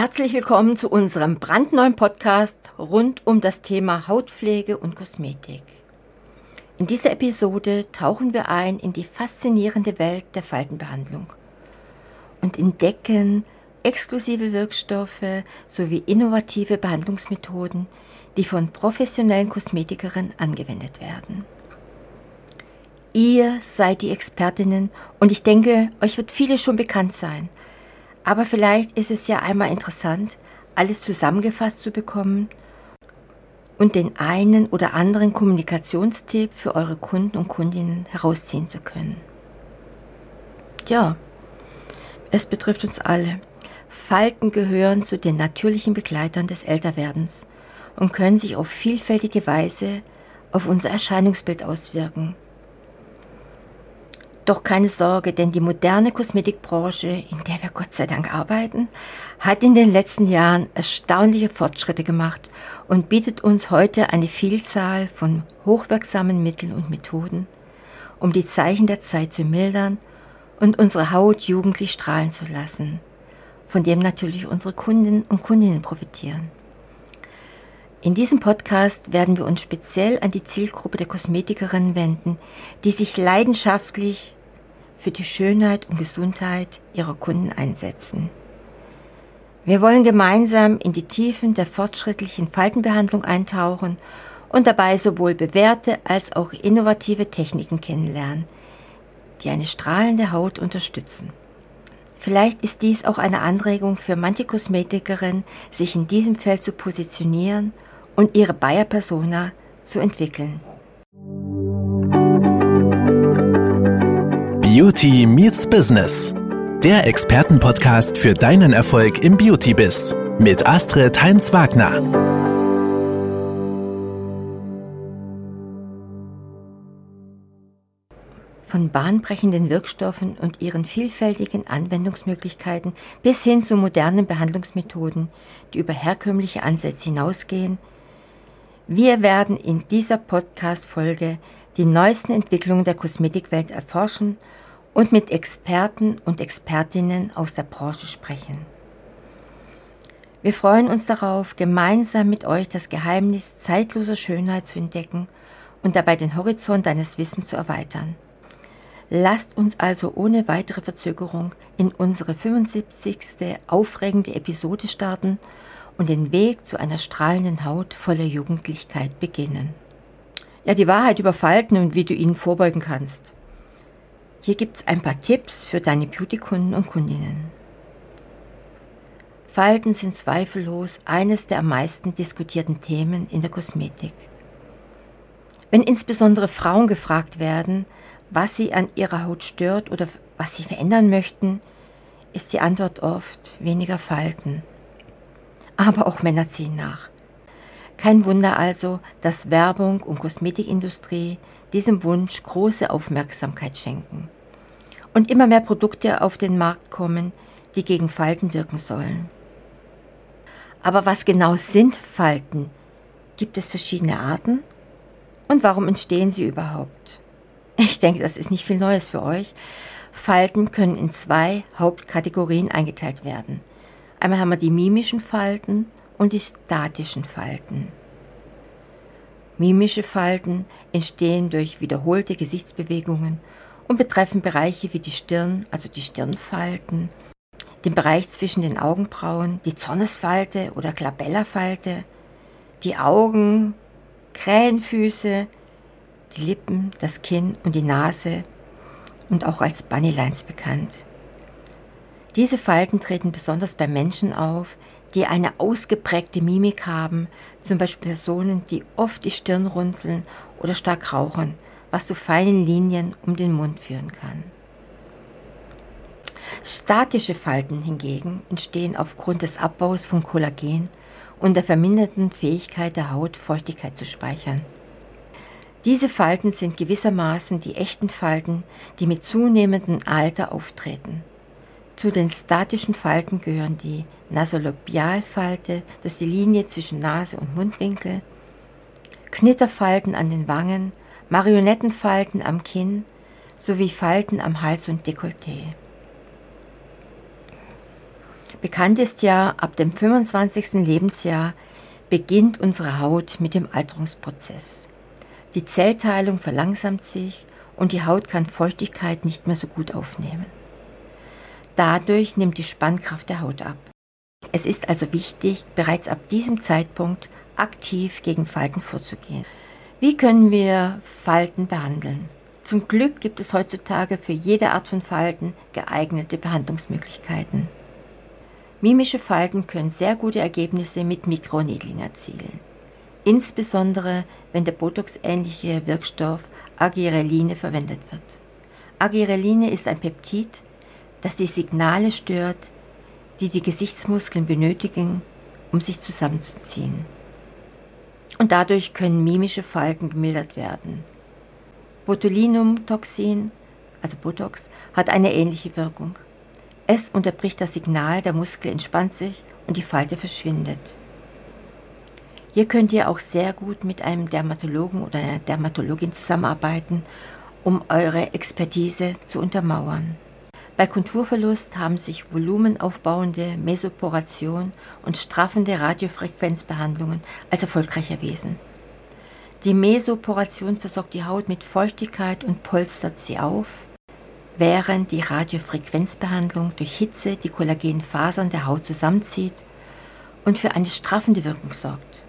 Herzlich willkommen zu unserem brandneuen Podcast rund um das Thema Hautpflege und Kosmetik. In dieser Episode tauchen wir ein in die faszinierende Welt der Faltenbehandlung und entdecken exklusive Wirkstoffe sowie innovative Behandlungsmethoden, die von professionellen Kosmetikerinnen angewendet werden. Ihr seid die Expertinnen und ich denke, euch wird vieles schon bekannt sein – aber vielleicht ist es ja einmal interessant, alles zusammengefasst zu bekommen und den einen oder anderen Kommunikationstipp für eure Kunden und Kundinnen herausziehen zu können. Ja, es betrifft uns alle. Falten gehören zu den natürlichen Begleitern des Älterwerdens und können sich auf vielfältige Weise auf unser Erscheinungsbild auswirken. Doch keine Sorge, denn die moderne Kosmetikbranche, in der wir Gott sei Dank arbeiten, hat in den letzten Jahren erstaunliche Fortschritte gemacht und bietet uns heute eine Vielzahl von hochwirksamen Mitteln und Methoden, um die Zeichen der Zeit zu mildern und unsere Haut jugendlich strahlen zu lassen, von dem natürlich unsere Kundinnen und Kundinnen profitieren. In diesem Podcast werden wir uns speziell an die Zielgruppe der Kosmetikerinnen wenden, die sich leidenschaftlich für die Schönheit und Gesundheit ihrer Kunden einsetzen. Wir wollen gemeinsam in die Tiefen der fortschrittlichen Faltenbehandlung eintauchen und dabei sowohl bewährte als auch innovative Techniken kennenlernen, die eine strahlende Haut unterstützen. Vielleicht ist dies auch eine Anregung für manche Kosmetikerin, sich in diesem Feld zu positionieren und ihre Bayer Persona zu entwickeln. Beauty Meets Business. Der Expertenpodcast für deinen Erfolg im Beauty-Biz. Mit Astrid Heinz-Wagner. Von bahnbrechenden Wirkstoffen und ihren vielfältigen Anwendungsmöglichkeiten bis hin zu modernen Behandlungsmethoden, die über herkömmliche Ansätze hinausgehen. Wir werden in dieser Podcast-Folge die neuesten Entwicklungen der Kosmetikwelt erforschen und mit Experten und Expertinnen aus der Branche sprechen. Wir freuen uns darauf, gemeinsam mit euch das Geheimnis zeitloser Schönheit zu entdecken und dabei den Horizont deines Wissens zu erweitern. Lasst uns also ohne weitere Verzögerung in unsere 75. aufregende Episode starten und den Weg zu einer strahlenden Haut voller Jugendlichkeit beginnen. Ja, die Wahrheit über Falten und wie du ihnen vorbeugen kannst. Hier gibt es ein paar Tipps für deine Beauty-Kunden und Kundinnen. Falten sind zweifellos eines der am meisten diskutierten Themen in der Kosmetik. Wenn insbesondere Frauen gefragt werden, was sie an ihrer Haut stört oder was sie verändern möchten, ist die Antwort oft weniger Falten. Aber auch Männer ziehen nach. Kein Wunder also, dass Werbung und Kosmetikindustrie diesem Wunsch große Aufmerksamkeit schenken. Und immer mehr Produkte auf den Markt kommen, die gegen Falten wirken sollen. Aber was genau sind Falten? Gibt es verschiedene Arten? Und warum entstehen sie überhaupt? Ich denke, das ist nicht viel Neues für euch. Falten können in zwei Hauptkategorien eingeteilt werden. Einmal haben wir die mimischen Falten und die statischen Falten. Mimische Falten entstehen durch wiederholte Gesichtsbewegungen und betreffen Bereiche wie die Stirn, also die Stirnfalten, den Bereich zwischen den Augenbrauen, die Zornesfalte oder Glabellafalte, die Augen, Krähenfüße, die Lippen, das Kinn und die Nase und auch als Bunnylines bekannt. Diese Falten treten besonders bei Menschen auf, die eine ausgeprägte Mimik haben, zum Beispiel Personen, die oft die Stirn runzeln oder stark rauchen, was zu feinen Linien um den Mund führen kann. Statische Falten hingegen entstehen aufgrund des Abbaus von Kollagen und der verminderten Fähigkeit der Haut, Feuchtigkeit zu speichern. Diese Falten sind gewissermaßen die echten Falten, die mit zunehmendem Alter auftreten. Zu den statischen Falten gehören die Nasolabialfalte, das ist die Linie zwischen Nase und Mundwinkel, Knitterfalten an den Wangen, Marionettenfalten am Kinn sowie Falten am Hals und Dekolleté. Bekannt ist ja, ab dem 25. Lebensjahr beginnt unsere Haut mit dem Alterungsprozess. Die Zellteilung verlangsamt sich und die Haut kann Feuchtigkeit nicht mehr so gut aufnehmen. Dadurch nimmt die Spannkraft der Haut ab. Es ist also wichtig, bereits ab diesem Zeitpunkt aktiv gegen Falten vorzugehen. Wie können wir Falten behandeln? Zum Glück gibt es heutzutage für jede Art von Falten geeignete Behandlungsmöglichkeiten. Mimische Falten können sehr gute Ergebnisse mit Mikroneedling erzielen. Insbesondere wenn der Botox-ähnliche Wirkstoff Agireline verwendet wird. Agireline ist ein Peptid, das die Signale stört, die die Gesichtsmuskeln benötigen, um sich zusammenzuziehen. Und dadurch können mimische Falten gemildert werden. Botulinumtoxin, also Botox, hat eine ähnliche Wirkung. Es unterbricht das Signal, der Muskel entspannt sich und die Falte verschwindet. Hier könnt ihr auch sehr gut mit einem Dermatologen oder einer Dermatologin zusammenarbeiten, um eure Expertise zu untermauern. Bei Konturverlust haben sich volumenaufbauende Mesoporation und straffende Radiofrequenzbehandlungen als erfolgreich erwiesen. Die Mesoporation versorgt die Haut mit Feuchtigkeit und polstert sie auf, während die Radiofrequenzbehandlung durch Hitze die Kollagenfasern der Haut zusammenzieht und für eine straffende Wirkung sorgt.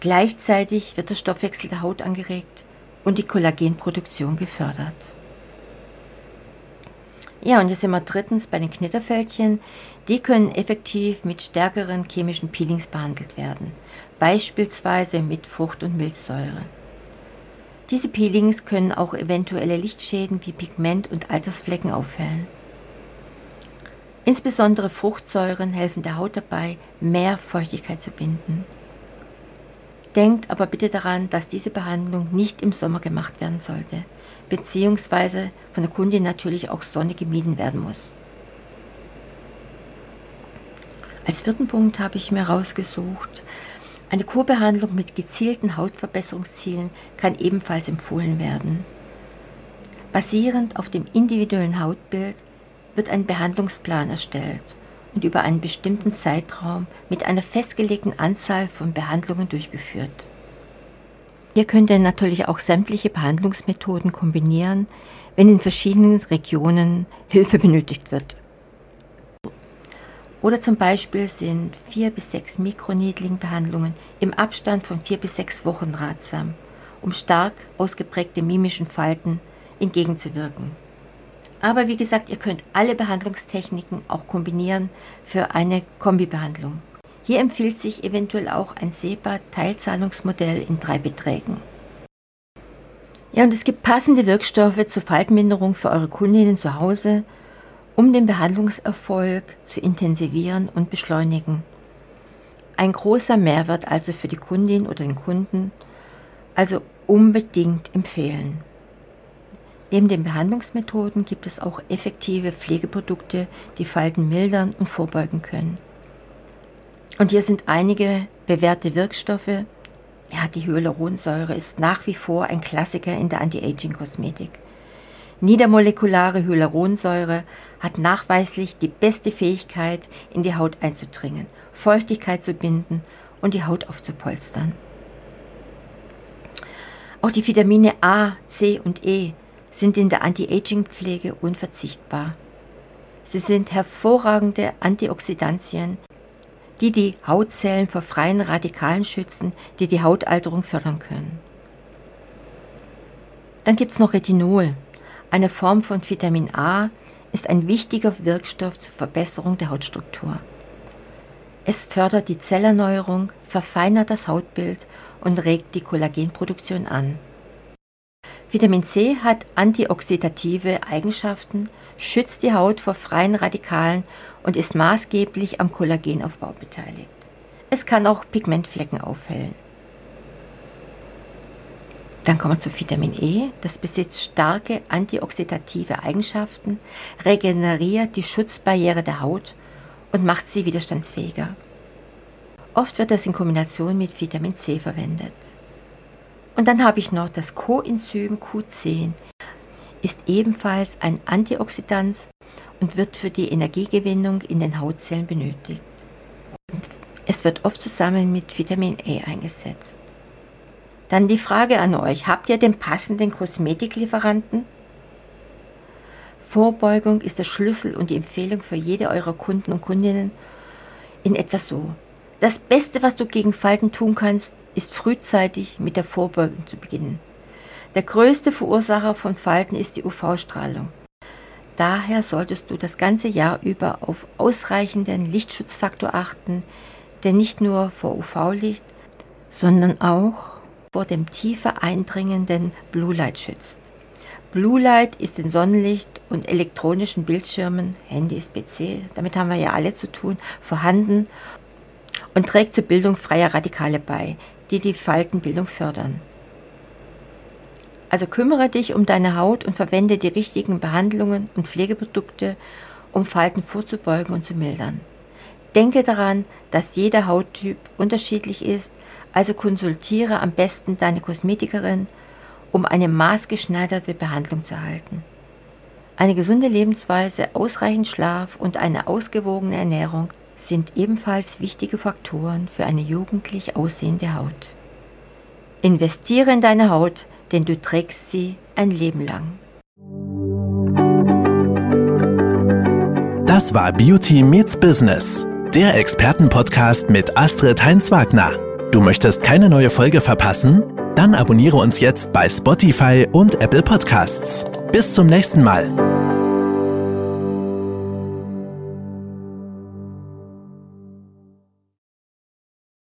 Gleichzeitig wird der Stoffwechsel der Haut angeregt und die Kollagenproduktion gefördert. Ja, und jetzt sind wir drittens bei den Knitterfältchen. Die können effektiv mit stärkeren chemischen Peelings behandelt werden beispielsweise mit Frucht- und Milchsäure. Diese Peelings können auch eventuelle Lichtschäden wie Pigment- und Altersflecken aufhellen. Insbesondere Fruchtsäuren helfen der Haut dabei, mehr Feuchtigkeit zu binden. Denkt aber bitte daran, dass diese Behandlung nicht im Sommer gemacht werden sollte, beziehungsweise von der Kundin natürlich auch Sonne gemieden werden muss. Als vierten Punkt habe ich mir rausgesucht, eine Kurbehandlung mit gezielten Hautverbesserungszielen kann ebenfalls empfohlen werden. Basierend auf dem individuellen Hautbild wird ein Behandlungsplan erstellt und über einen bestimmten Zeitraum mit einer festgelegten Anzahl von Behandlungen durchgeführt. Hier könnt ihr natürlich auch sämtliche Behandlungsmethoden kombinieren, wenn in verschiedenen Regionen Hilfe benötigt wird. Oder zum Beispiel sind vier bis sechs Mikroneedling-Behandlungen im Abstand von vier bis sechs Wochen ratsam, um stark ausgeprägte mimischen Falten entgegenzuwirken. Aber wie gesagt, ihr könnt alle Behandlungstechniken auch kombinieren für eine Kombibehandlung. Hier empfiehlt sich eventuell auch ein SEPA-Teilzahlungsmodell in drei Beträgen. Ja, und es gibt passende Wirkstoffe zur Faltenminderung für eure Kundinnen zu Hause – um den Behandlungserfolg zu intensivieren und beschleunigen. Ein großer Mehrwert also für die Kundin oder den Kunden, also unbedingt empfehlen. Neben den Behandlungsmethoden gibt es auch effektive Pflegeprodukte, die Falten mildern und vorbeugen können. Und hier sind einige bewährte Wirkstoffe. Ja, die Hyaluronsäure ist nach wie vor ein Klassiker in der Anti-Aging-Kosmetik. Niedermolekulare Hyaluronsäure hat nachweislich die beste Fähigkeit, in die Haut einzudringen, Feuchtigkeit zu binden und die Haut aufzupolstern. Auch die Vitamine A, C und E sind in der Anti-Aging-Pflege unverzichtbar. Sie sind hervorragende Antioxidantien, die die Hautzellen vor freien Radikalen schützen, die die Hautalterung fördern können. Dann gibt es noch Retinol, eine Form von Vitamin A ist ein wichtiger Wirkstoff zur Verbesserung der Hautstruktur. Es fördert die Zellerneuerung, verfeinert das Hautbild und regt die Kollagenproduktion an. Vitamin C hat antioxidative Eigenschaften, schützt die Haut vor freien Radikalen und ist maßgeblich am Kollagenaufbau beteiligt. Es kann auch Pigmentflecken aufhellen. Dann kommen wir zu Vitamin E. Das besitzt starke antioxidative Eigenschaften, regeneriert die Schutzbarriere der Haut und macht sie widerstandsfähiger. Oft wird das in Kombination mit Vitamin C verwendet. Und dann habe ich noch das Coenzym Q10, ist ebenfalls ein Antioxidant und wird für die Energiegewinnung in den Hautzellen benötigt. Es wird oft zusammen mit Vitamin E eingesetzt. Dann die Frage an euch, habt ihr den passenden Kosmetiklieferanten? Vorbeugung ist der Schlüssel und die Empfehlung für jede eurer Kunden und Kundinnen in etwa so. Das Beste, was du gegen Falten tun kannst, ist frühzeitig mit der Vorbeugung zu beginnen. Der größte Verursacher von Falten ist die UV-Strahlung. Daher solltest du das ganze Jahr über auf ausreichenden Lichtschutzfaktor achten, der nicht nur vor UV-Licht, sondern auch vor dem tiefer eindringenden Blue Light schützt. Blue Light ist in Sonnenlicht und elektronischen Bildschirmen, Handys, PC, damit haben wir ja alle zu tun, vorhanden und trägt zur Bildung freier Radikale bei, die die Faltenbildung fördern. Also kümmere dich um deine Haut und verwende die richtigen Behandlungen und Pflegeprodukte, um Falten vorzubeugen und zu mildern. Denke daran, dass jeder Hauttyp unterschiedlich ist, also konsultiere am besten deine Kosmetikerin, um eine maßgeschneiderte Behandlung zu erhalten. Eine gesunde Lebensweise, ausreichend Schlaf und eine ausgewogene Ernährung sind ebenfalls wichtige Faktoren für eine jugendlich aussehende Haut. Investiere in deine Haut, denn du trägst sie ein Leben lang. Das war Beauty Meets Business, der Expertenpodcast mit Astrid Heinz-Wagner. Du möchtest keine neue Folge verpassen? Dann abonniere uns jetzt bei Spotify und Apple Podcasts. Bis zum nächsten Mal.